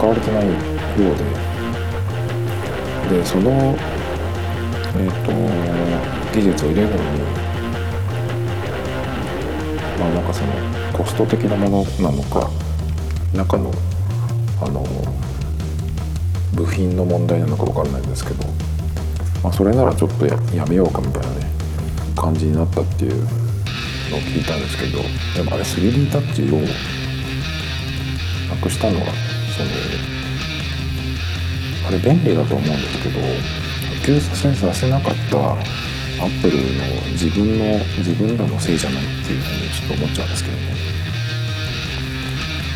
使われてないようで。でそのえっ、と技術を入れるのにまあなんかそのコスト的なものなのか中のあの部品の問題なのか分からないんですけど、まあ、それならちょっとやめようかみたいなね感じになったっていうのを聞いたんですけどでもあれ 3D タッチをなくしたのはそのあれ便利だと思うんですけど普及させさせなかったアップルの自分の自分らのせいじゃないっていうふうにちょっと思っちゃうんですけどね。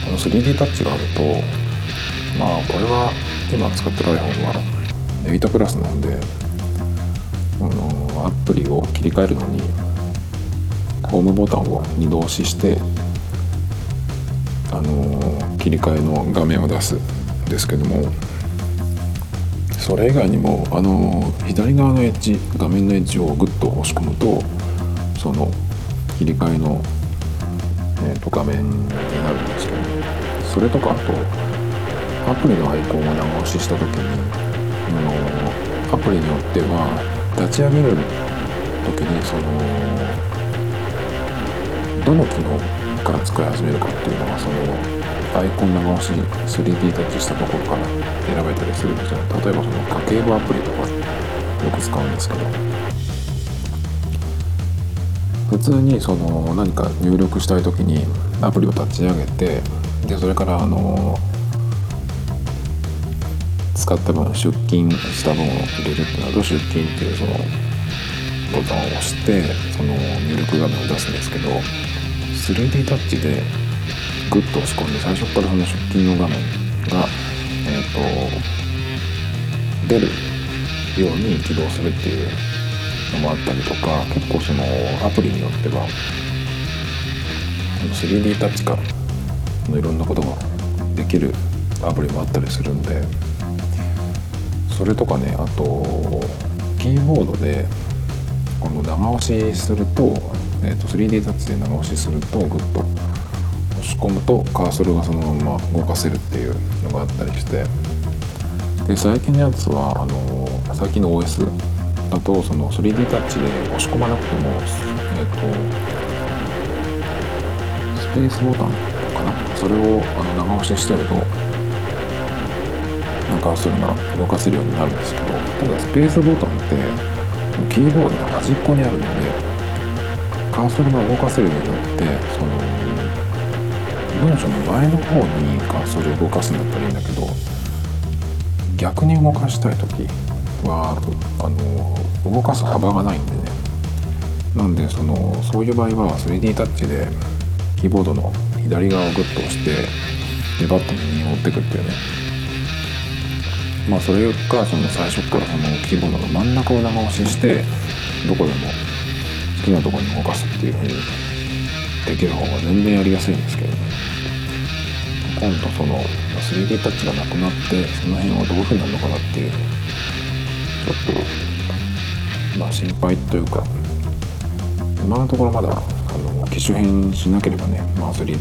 あの 3D タッチがあるとまあこれは今使ってる iPhone は8プラスなんであのアプリを切り替えるのにホームボタンを2度押ししてあの切り替えの画面を出すんですけどもそれ以外にもあの左側のエッジ画面のエッジをグッと押し込むとその切り替えの、えー、と画面になるんですけどそれとかあとアプリのアイコンを長押しした時にあのアプリによっては立ち上げる時にそのどの機能から使い始めるかっていうのはそのアイコン長押し 3D タッチしたところから選べたりするんですよ例えばその家計簿アプリとかよく使うんですけど。普通にその何か入力したい時にアプリを立ち上げてでそれからあの使った分出勤した分を入れるってなると出勤っていうそのボタンを押してその入力画面を出すんですけど 3D タッチでグッと押し込んで最初からその出勤の画面が、えーと、出るように起動するっていうのもあったりとか結構そのアプリによっては 3D タッチからのいろんなことができるアプリもあったりするんでそれとかねあとキーボードでこの長押しすると,、えーと、3D タッチで長押しするとグッと押し込むとカーソルがそのまま動かせるっていうのがあったりしてで最近のやつはあの最近の OS だとその 3D タッチで押し込まなくても、えっと、スペースボタンかな？それをあの長押ししてるとカーソルが動かせるようになるんですけどただスペースボタンってキーボードの端っこにあるのでカーソルが動かせるようになってその文章の前の方にカーソルを動かすんだったらいいんだけど逆に動かしたい時はあの動かす幅がないんでね。なんでそのそういう場合は 3D タッチでキーボードの左側をグッと押してでバットに右に持ってくっていうね。まあそれかその最初からそのキーボードの真ん中を長押ししてどこでもきなところに動かすっていうふうにできる方が全然やりやすいんですけどね。今度その 3D タッチがなくなってその辺はどういうふうになるのかなっていうちょっとまあ心配というか今のところまだあの機種変しなければね、まあ、3D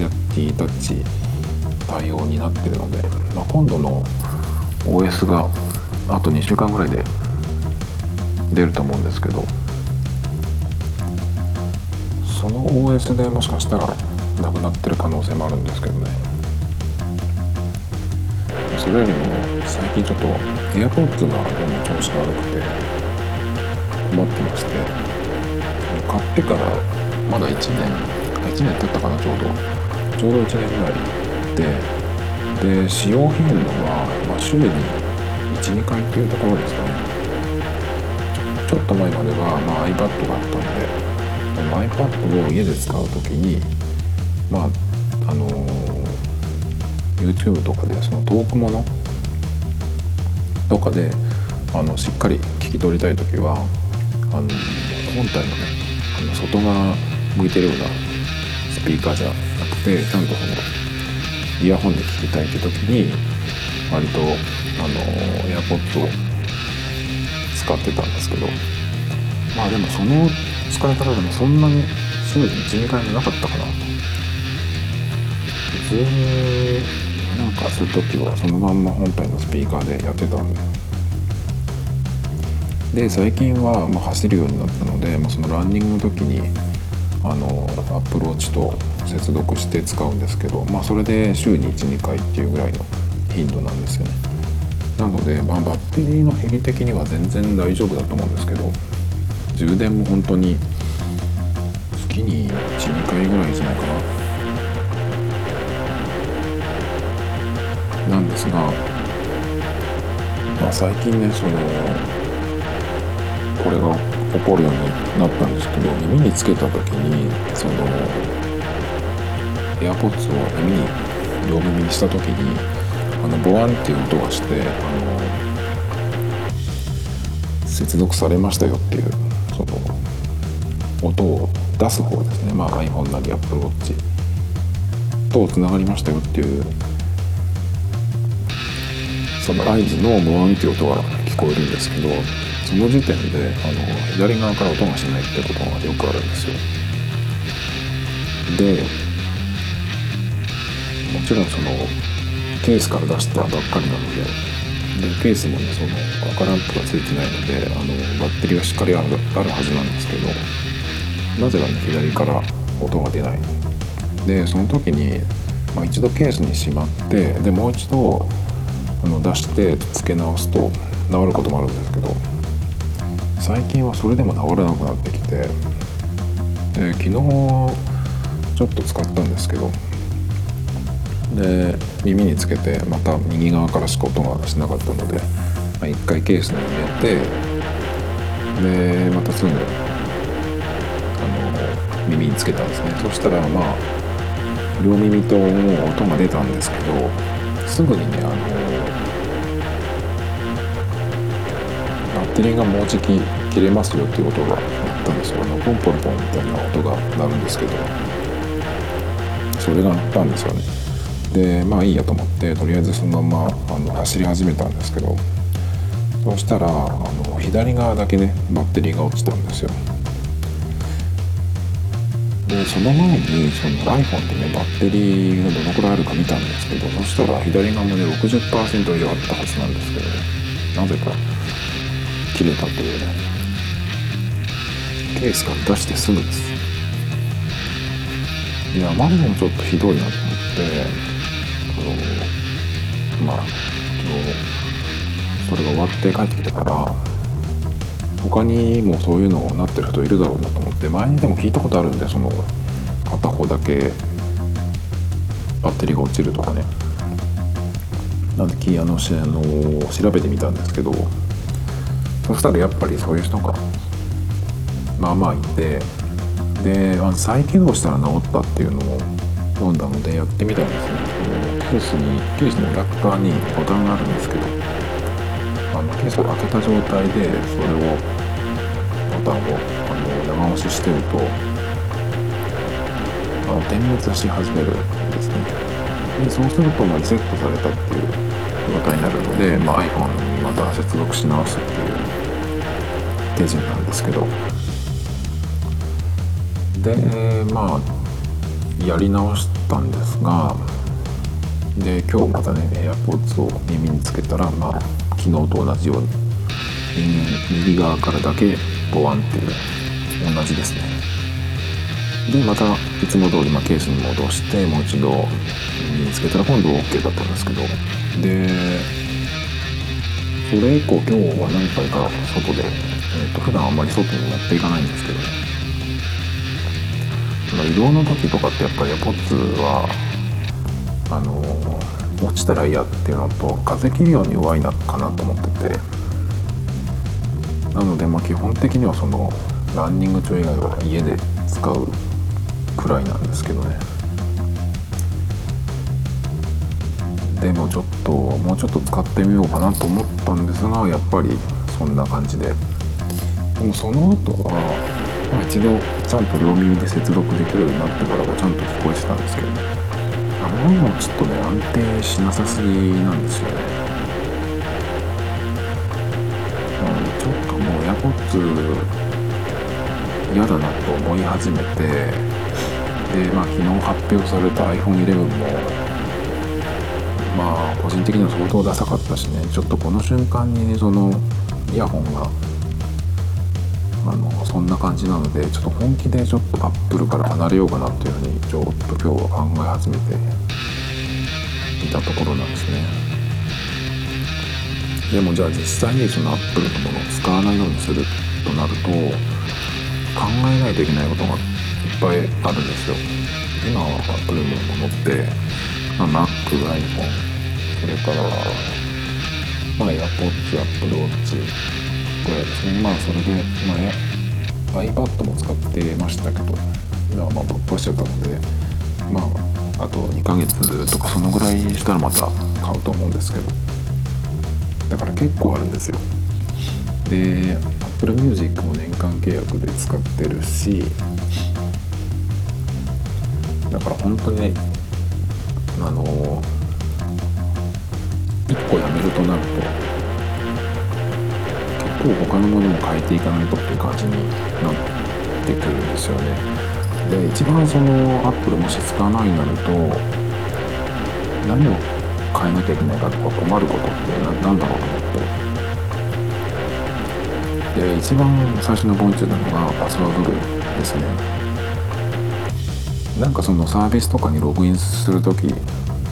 タッチ対応になってるので、まあ、今度の OS があと2週間ぐらいで出ると思うんですけどその OS でもしかしたらなくなってる可能性もあるんですけどね。それよりも最近ちょっと AirPods がどうも調子が悪くて困ってまして。買ってからまだ1年1年経ったかなちょうど。ちょうど1年ぐらいでで使用頻度は、まあ、週に12回っていうところですかね。ちょっと前までは、まあ、iPad があったんで iPad を家で使う時にまああの、YouTube とかでその遠くものとかであのしっかり聞き取りたい時はあの本体のねあの外側向いてるようなスピーカーじゃなくてちゃんとそのイヤホンで聞きたいって時に割とあの AirPods を使ってたんですけど。まあでもその使い方でもそんなに週に12回もなかったかな。普通になんかする時はそのまんま本体のスピーカーでやってたんで。で最近はま走るようになったので、まあ、そのランニングの時にあのアップローチと接続して使うんですけど、まあ、それで週に12回っていうぐらいの頻度なんですよね。なので、まあ、バッテリーの減り的には全然大丈夫だと思うんですけど充電も本当に月に12回ぐらいじゃないかな。なんですが、まあ、最近ねそのこれが起こるようになったんですけど耳につけた時にその AirPods を耳に両耳にした時にあのボワンっていう音がしてあの接続されましたよっていうその音を出す方ですね。まあ iPhone なり Apple Watch とつながりましたよっていうその合図のボワンっていう音が聞こえるんですけどその時点であの左側から音がしないってことがよくあるんですよ。でもちろんそのケースから出したばっかりなのでケースもねその赤ランプがついてないのであのバッテリーはしっかりあるあるはずなんですけどなぜかね左から音が出ない。でその時に、まあ、一度ケースにしまってでもう一度あの出して付け直すと治ることもあるんですけど最近はそれでも治らなくなってきてで昨日ちょっと使ったんですけどで耳につけてまた右側からしか音がしなかったので、まあ、1回ケースに入れてでまたすぐあの耳につけたんですね。そしたらまあ両耳ともう音が出たんですけどすぐにねあのバッテリーがもうじき切れますよっていう音が鳴ったんですよ。あのポンポンポンみたいな音が鳴るんですけどそれが鳴ったんですよね。でまあいいやと思ってとりあえずそのままあの走り始めたんですけどそうしたらあの左側だけねバッテリーが落ちたんですよ。でその前にその iPhone でねバッテリーがどのくらいあるか見たんですけどそしたら左側もね60%以上あったはずなんですけどなぜか切れたというねケースから出してすぐです。いやあまりにもちょっとひどいなと思ってのまあそれが終わって帰ってきてから他にもそういうのをなってる人いるだろうなと思って前にでも聞いたことあるんでその片方だけバッテリーが落ちるとかね。なんであのあの調べてみたんですけどそしたらやっぱりそういう人がまあまあいてであの再起動したら治ったっていうのを読んだのでやってみたんですよ。ケースにケースの裏側にボタンがあるんですけどあのケースを開けた状態でそれをボタンをあの長押ししてるとあの点滅し始めるんですね。でそうするとまリセットされたっていう状態になるので、まあ、iPhone にまた接続し直すっていう手順なんですけど。でまあやり直したんですがで今日またね AirPods を耳につけたらまあ昨日と同じように右側からだけボワンっていう同じですね。でまたいつも通りまケースに戻してもう一度耳につけたら今度 OK だったんですけど。でそれ以降今日は何回か外で、えーと、普段あんまり外に持っていかないんですけど。移動の時とかってやっぱり AirPods はあの落ちたら嫌っていうのと風切るように弱いなかなと思ってて。なのでま基本的にはそのランニング中以外は家で使うくらいなんですけどね。でもちょっともうちょっと使ってみようかなと思ったんですがやっぱりそんな感じで。でもその後は、一度ちゃんと両耳で接続できるようになってからはちゃんと聞こえてたんですけどね。あまりにもちょっとね安定しなさすぎなんですよ。ねちょっともう AirPods 嫌だなと思い始めてでまあ昨日発表された iPhone11 もまあ個人的には相当ダサかったしねちょっとこの瞬間にねそのイヤホンがあのそんな感じなのでちょっと本気でちょっとアップルから離れようかなっていうふうにちょっと今日は考え始めていたところなんですね。でもじゃあ実際にそのアップルのものを使わないようにするとなると考えないといけないことがいっぱいあるんですよ。今はアップルのものって、まあ、Mac、iPhone それからまあ AirPods、Apple Watch これですねまあそれで前 iPad も使ってましたけど今はまあぶっ壊しちゃったのでまああと2ヶ月とかそのぐらいしたらまた買うと思うんですけどだから結構あるんですよ。で Apple Music も年間契約で使ってるしだから本当にねあの1個やめるとなると構他のものも変えていかないとっていう感じになってくるんですよね。で一番そのアップルもし使わないになると何を変えなきゃいけないかとか困ることって何だろうと思ってで一番最初のポイントなのがパスワード類ですね。なんかそのサービスとかにログインする時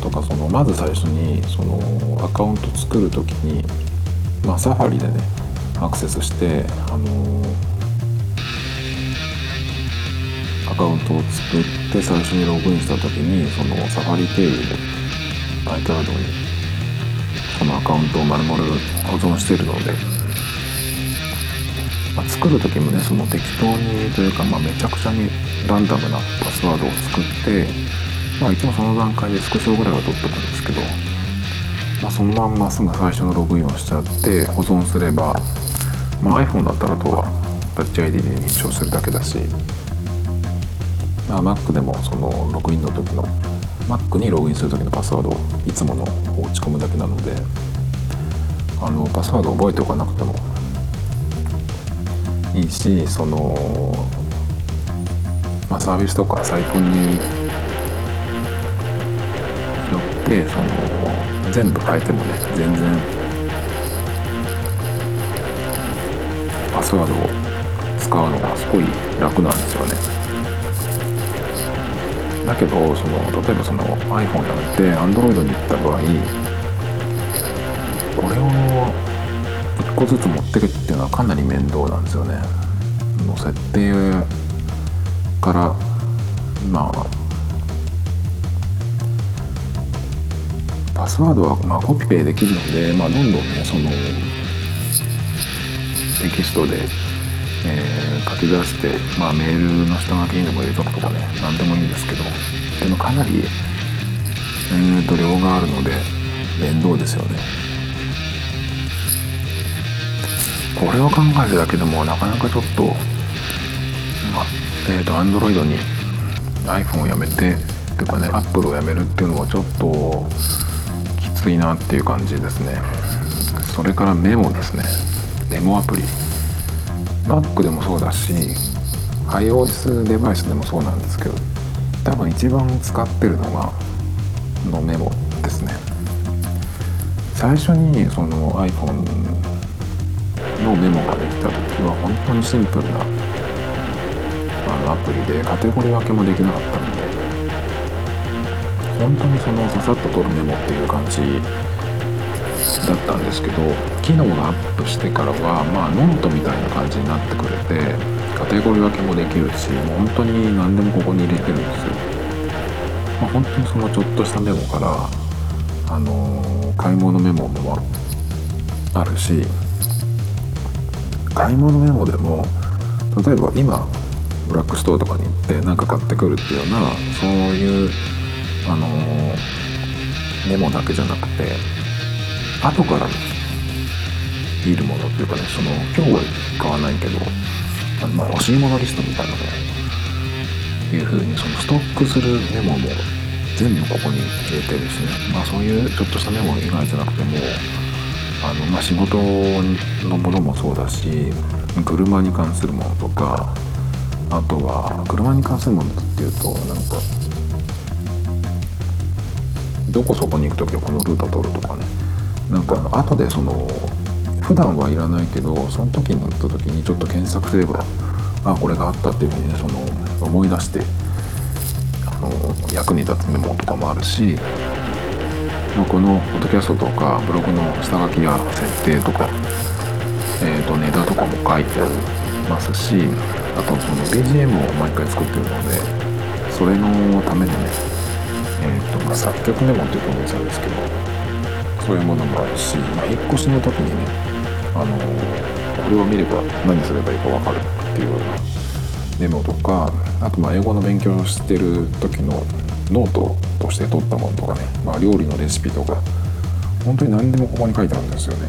とかそのまず最初にそのアカウント作る時にまあサファリでねアクセスしてあのアカウントを作って最初にログインした時にそのサファリ経由で iCloud にそのアカウントを丸々保存しているので、まあ、作る時もねその適当にというか、まあ、めちゃくちゃにランダムなパスワードを作ってまあ一応その段階でスクショぐらいは取っとくんですけど、まあ、そのまんますぐ最初のログインをしちゃって保存すればまあ、iPhone だったらとはタッチ ID で認証するだけだし、まあ、Mac でもそのログインの時の Mac にログインする時のパスワードをいつものを打ち込むだけなのであのパスワード覚えておかなくてもいいしその、まあ、サービスとかサイトによってその全部変えてもね全然パスワードを使うのがすごい楽なんですよね。だけどその例えばその iPhone やめて Android に行った場合これを1個ずつ持ってくっていうのはかなり面倒なんですよね。の設定からまあパスワードはまあコピペできるので、まあ、どんどんねそのテキストで、えー、書き出して、まあ、メールの下書きにでも入れとくとかね何でもいいんですけどでもかなり、えー、と量があるので面倒ですよね。これを考えるだけでもなかなかちょっと、まあ、えっ、ー、と Android に iPhone をやめてというかね Apple をやめるっていうのはちょっときついなっていう感じですね。それからメモですね。メモアプリ。Mac でもそうだし iOS デバイスでもそうなんですけど多分一番使ってるのがのメモですね。最初にその iPhone のメモができた時は本当にシンプルなあのアプリでカテゴリー分けもできなかったので本当にそのささっと取るメモっていう感じだったんですけど機能がアップしてからはまあノートみたいな感じになってくれてカテゴリー分けもできるしもう本当に何でもここに入れてるんですよ、まあ、本当にそのちょっとしたメモからあのー、買い物メモもあるし買い物メモでも例えば今ブラックストアとかに行って何か買ってくるっていうようなそういうあのー、メモだけじゃなくて後から見るものっていうかねその今日は買わないけどあのまあ欲しいものリストみたいなのいうふうにそのストックするメモも全部ここに入れてですね、まあ、そういうちょっとしたメモ以外じゃなくてもあの、まあ、仕事のものもそうだし車に関するものとかあとは車に関するものっていうとなんかどこそこに行く時はこのルート通るとかねなんか後でその普段はいらないけどその時になった時にちょっと検索すればあこれがあったっていうふうにねその思い出してあの役に立つメモとかもあるし、ま、このポッドキャストとかブログの下書きや設定とか、えー、とネタとかも書いてありますしあとその BGM を毎回作ってるのでそれのためにね、えーとま、作曲メモっていうと思うんですけどそういうものもあるし、まあ、引っ越しの時にねあのこれを見れば何すればいいか分かるっていうようなメモとかあとまあ英語の勉強をしてる時のノートとして取ったものとかね、まあ、料理のレシピとか本当に何でもここに書いてあるんですよね。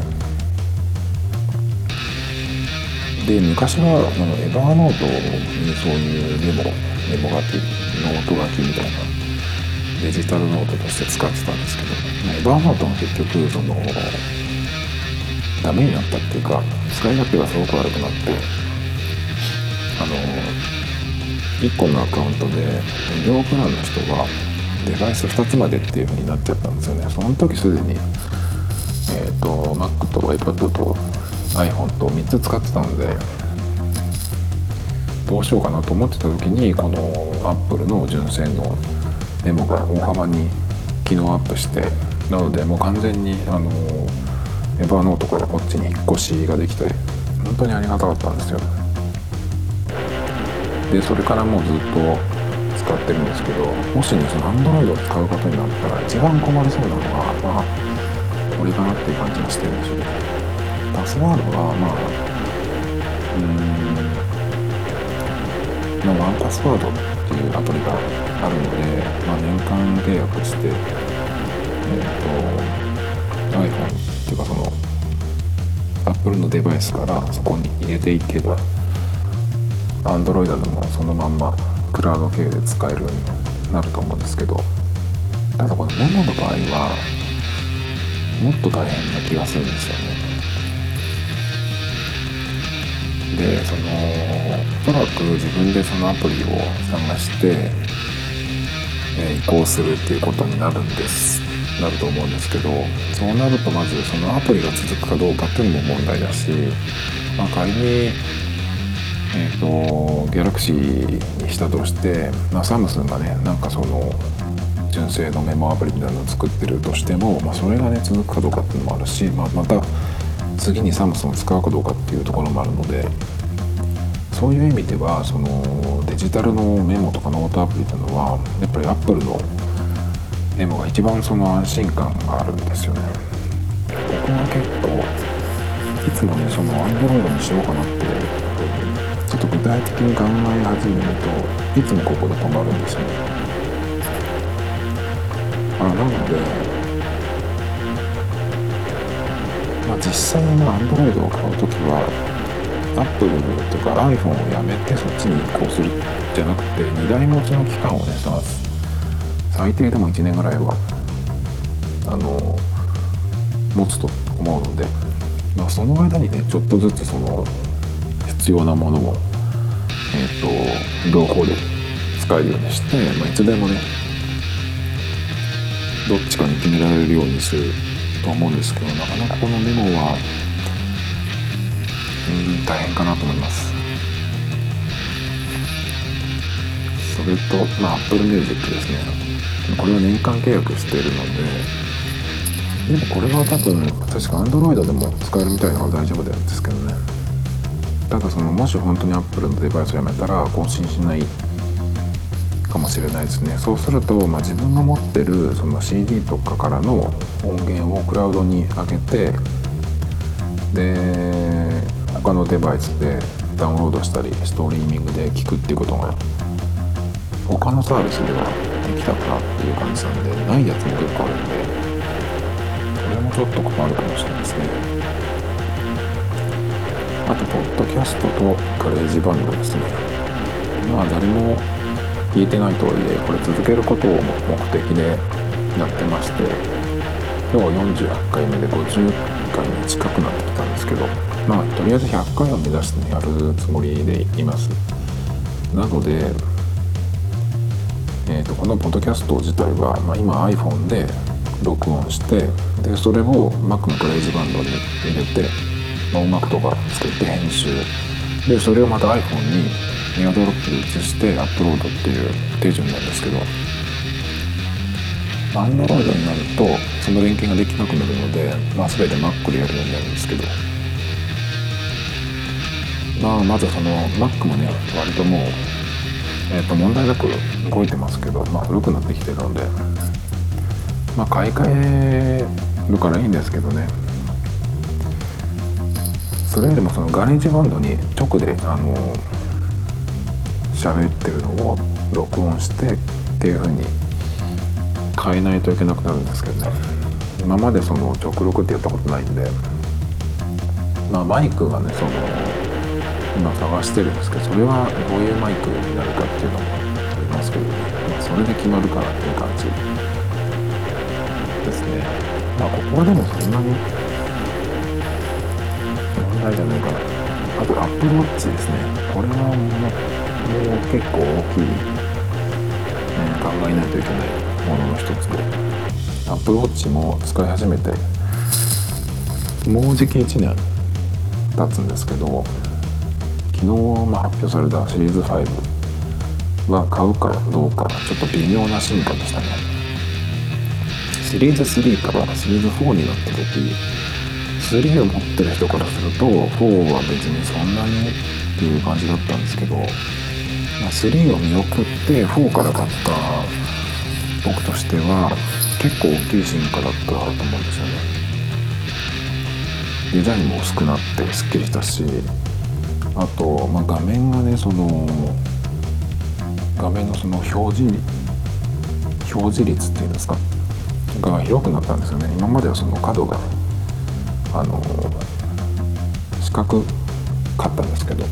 で昔はあの Evernote にそういうメモメモ書きノート書きみたいなデジタルノートとして使ってたんですけど Evernote も結局そのダメになったっていうか使い勝手がすごく悪くなってあの1個のアカウントで無料プランの人がデバイス2つまでっていう風になっちゃったんですよね。その時すでにえっ、ー、と Mac と iPad と iPhone と3つ使ってたのでどうしようかなと思ってた時にこの Apple の純正のメモが大幅に機能アップしてなのでもう完全にあのエバーノートからこっちに引っ越しができて本当にありがたかったんですよ。でそれからもうずっと使ってるんですけどもしねその Android を使うことになったら一番困りそうなのはまあこれかなっていう感じがしてるんですよね。パスワードはまあうーんまあワンパスワードっていうアプリがあるので、まあ、年間契約してえ、ー、と iPhone っていうかその Apple のデバイスからそこに入れていけば Android でもそのまんまクラウド系で使えるようになると思うんですけどただこのメモの場合はもっと大変な気がするんですよね。自分でそのアプリを探して、え、移行するっていうことになるんです。なると思うんですけどそうなるとまずそのアプリが続くかどうかっていうのも問題だし、まあ、仮にえーと、ギャラクシーにしたとして、まあ、サムスンがねなんかその純正のメモアプリみたいなのを作ってるとしても、まあ、それがね続くかどうかっていうのもあるし、まあ、また次にサムスンを使うかどうかっていうところもあるのでそういう意味ではそのデジタルのメモとかノートアプリっていうのはやっぱりアップルのメモが一番その安心感があるんですよね。僕は結構いつもねその Android にしようかなってちょっと具体的に考え始めるといつもここで止まるんですよねあなのでまあ実際に Android を買う時は Apple とか iPhone をやめてそっちに移行するじゃなくて2台持ちの期間をねさ最低でも1年ぐらいはあの持つと思うので、まあ、その間にねちょっとずつその必要なものを、えーと、両方で使えるようにして、まあ、いつでもねどっちかに決められるようにすると思うんですけどなかなかこのメモは大変かなと思います。それとまあ Apple Music ですね。これは年間契約しているのででもこれは多分確か Android でも使えるみたいなのが大丈夫なんですけどね。ただそのもし本当に Apple のデバイスをやめたら更新しないかもしれないですね。そうすると、まあ、自分が持ってるその CD とかからの音源をクラウドに上げてで他のデバイスでダウンロードしたりストリーミングで聴くっていうことが他のサービスではできたかなっていう感じなんでないやつも結構あるんでこれもちょっと困るかもしれないですね。あとポッドキャストと GarageBand ですね。まあ誰も聞いてないとはいえこれ続けることを目的でやってまして今日48回目で50回に近くなってですけどまあとりあえず100回を目指してやるつもりでいます。なので、えーと、このポッドキャスト自体は、まあ、今 iPhone で録音してでそれを Mac のガレージバンドに入れて、まあ、音楽とかつけて編集。でそれをまた iPhone にメアドロップで移してアップロードっていう手順なんですけど Android になるとその連携ができなくなるので、まあ、全て Mac でやるようになるんですけど。まあまずその Mac もね割ともう、えー、と問題なく動いてますけど、まあ、古くなってきてるのでまあ買い替えるからいいんですけどね。それよりもその GarageBand に直であの喋ってるのを録音してっていう風に変えないといけなくなるんですけどね。今までその直録ってやったことないんでまあマイクがねその今探してるんですけどそれはどういうマイクになるかっていうのもありますけど、まあ、それで決まるかなっていう感じですね。まあここはでもそんなに問題じゃないかな。あと Apple Watch ですね。これはもうもう結構大きい、ね、考えないといけない。ものの一つで Apple Watch も使い始めてもうじき1年経つんですけど昨日ま発表されたシリーズ5は買うかどうかちょっと微妙な進化でしたね。シリーズ3からシリーズ4になった時3を持ってる人からすると4は別にそんなにっていう感じだったんですけど、3を見送って4から買った僕としては結構大きい進化だったと思うんですよね。デザインも薄くなってすっきりしたしあと、まあ、画面がねその画面のその表示表示率っていうんですか？が広くなったんですよね。今まではその角があの四角かったんですけど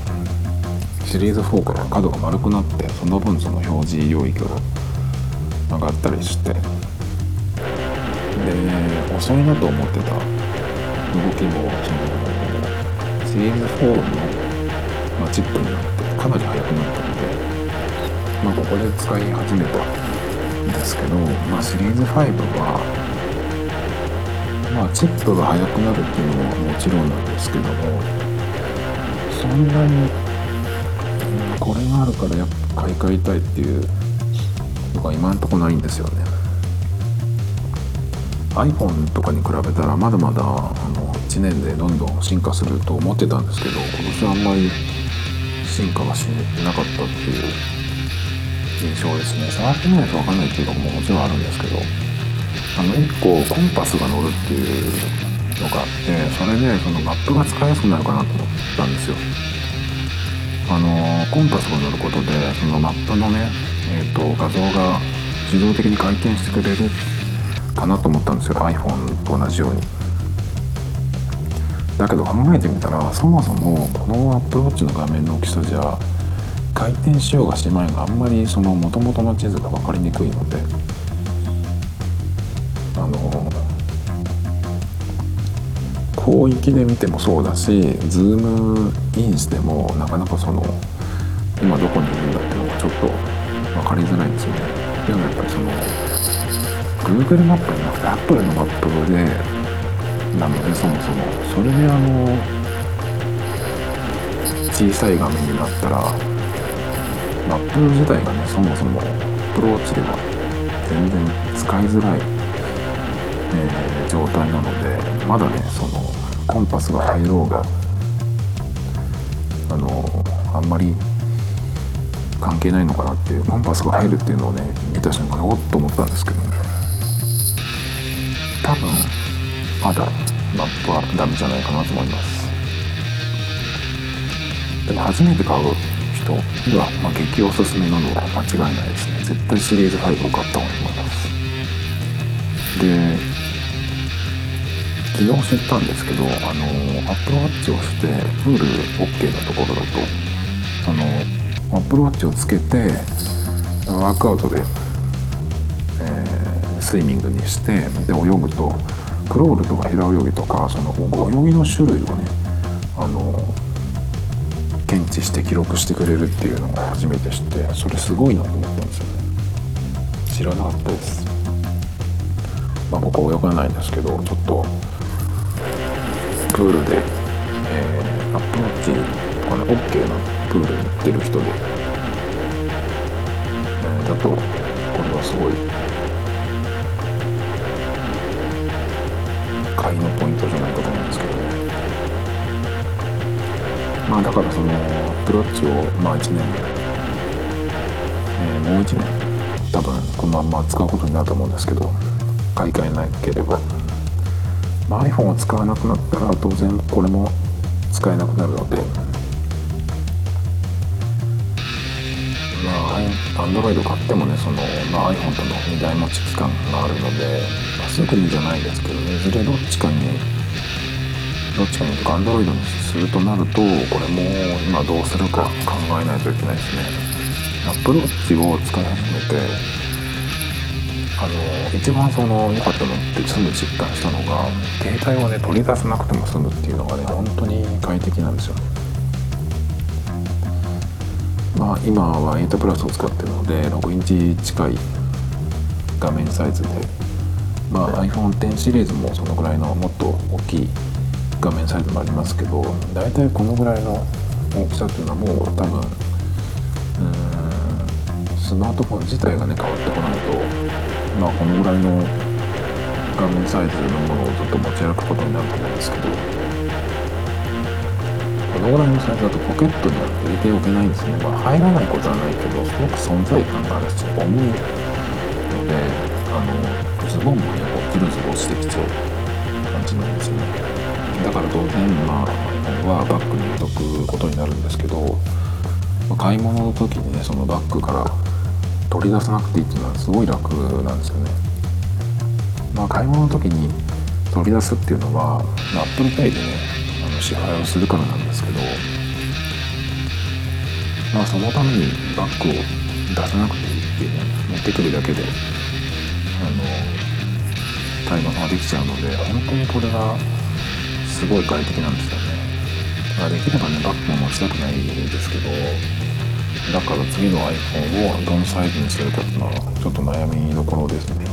シリーズ4から角が丸くなってその分その表示領域を上がったりして。で遅いなと思ってた動きもそのシリーズ4の、まあ、チップになってかなり速くなったので、まあ、ここで使い始めたんですけど、まあ、シリーズ5は、まあ、チップが速くなるっていうのはもちろんなんですけどもそんなに、これがあるからやっぱ買い替えたいっていうのが今んとこないんですよね。iPhone とかに比べたらまだまだあの1年でどんどん進化すると思ってたんですけど今年はあんまり進化がしなかったっていう印象ですね。触ってみないと分かんないっていうのももちろんあるんですけどあの1個コンパスが乗るっていうのがあってそれでそのマップが使いやすくなるかなと思ったんですよ。あのコンパスが乗ることでそのマップのねえーと、画像が自動的に回転してくれるかなと思ったんですよ iPhone と同じように。だけど考えてみたらそもそもこの Apple Watch の画面の大きさじゃ回転しようがしまいがあんまりその元々の地図が分かりにくいのであの広域で見てもそうだしズームインしてもなかなかその今どこにいるんだっていうのがちょっと分かりづらいんですよねでもやっぱりその Google マップじゃなくて Apple のマップでなのでそもそもそれであの小さい画面になったらマップ自体がねそもそも Apple Watch では全然使いづらい、えー、状態なのでまだねそのコンパスが入ろうがあのあんまり関係ないのかなっていうコンパスが入るっていうのをね見た瞬間におっと思ったんですけどね。多分まだマップはダメじゃないかなと思います。でも初めて買う人には、まあ、激おすすめなのは間違いないですね。絶対シリーズ5を買った方がいいと思います。で昨日知ったんですけどあの Apple Watch をしてプール OK なところだとその Apple Watch をつけてワークアウトで、えー、スイミングにしてで泳ぐとクロールとか平泳ぎとかその泳ぎの種類をねあの検知して記録してくれるっていうのを初めて知ってそれすごいなと思ったんですよね。知らなかったです、まあ、僕は泳がないんですけどちょっとプールで、えー、アップローチとかね OK なプールに行ってる人で、え、だとこれはすごい買いのポイントじゃないかと思うんですけど。まあだからそのアプローチをまあ1年、え、もう1年多分このまま使うことになると思うんですけど買い替えなければ。ま、iPhone を使わなくなったら当然これも使えなくなるので。Android 買ってもねその、まあ、iPhone との2台持ち期間があるので、まあ、すぐにじゃないですけどいずれどっちかにどっちかにとか Android にするとなるとこれも今どうするか考えないといけないですね。Apple Watch を使い始めてあの一番その良かったのってすぐ実感したのが携帯をね取り出さなくても済むっていうのがね本当に快適なんですよ。ねまあ今は8プラスを使ってるので6インチ近い画面サイズで。まあ iPhone10 シリーズもそのぐらいのもっと大きい画面サイズもありますけど大体このぐらいの大きさっていうのはもう多分スマートフォン自体がね変わってこないとまあこのぐらいの画面サイズのものをずっと持ち歩くことになると思うんですけど。このぐらいのサイズだとポケットには入れておけないんですねまあ入らないことはないけどすごく存在感があるし重いのであのズボンもねこうズルズル落ちてきちゃう感じなんですねだから当然まあはバッグに入れとくことになるんですけどま買い物の時にねそのバッグから取り出さなくていいっていうのはすごい楽なんですよね。まあ、買い物の時に取り出すっていうのは、まあ、Apple Pay でね支払いをするからなんですけど、まあ、そのためにバッグを出さなくていいっていうね持ってくるだけであの買い物ができちゃうので本当にこれがすごい快適なんですよね。まあ、できればねバッグも持ちたくないですけどだから次の iPhone をどのサイズにするかっていうのはちょっと悩みどころですね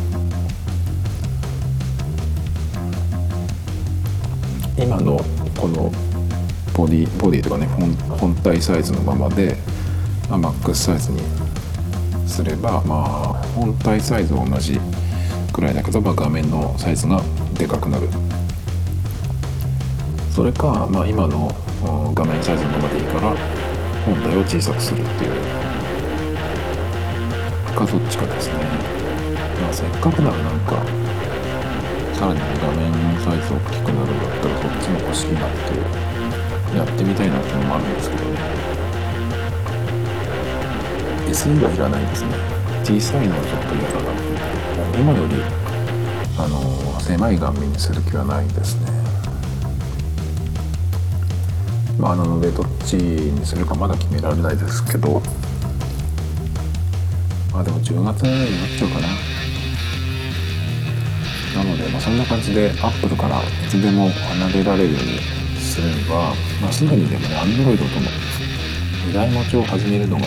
今のこのボディボディとかね本体サイズのままで、まあ、マックスサイズにすればまあ本体サイズは同じくらいだけど、まあ、画面のサイズがでかくなる。それか、まあ、今の画面サイズのままでいいから本体を小さくするっていう。かどっちかですね。まあせっかくならなんかさらに画面のサイズ大きくなるんだったらそっちも欲しいなってやってみたいなっていうのもあるんですけどね SE はいらないですね小さいのはちょっと嫌だな今よりあの狭い画面にする気はないですね。まあ、なのでどっちにするかまだ決められないですけどまあでも10月になっちゃうかな、まあ、そんな感じでアップルからいつでも離れられるようにすれば、まあ、すぐにでもね Android との2台持ちを始めるのが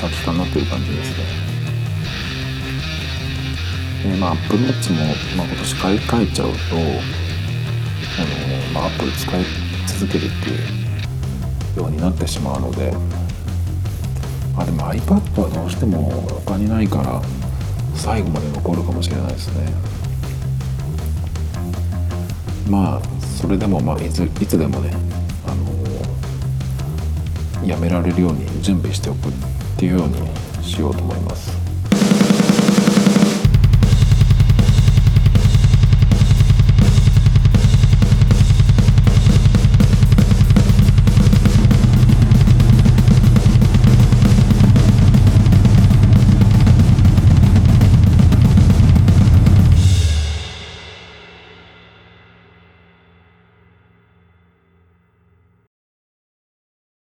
先かなという感じですね。でまあ Apple Watch も、まあ、今年買い替えちゃうとあの、まあ、Apple 使い続けるっていうようになってしまうのでまあでも iPad はどうしても他にないから最後まで残るかもしれないですね。まあそれでもまあいついつでもねあのやめられるように準備しておくっていうようにしようと思います。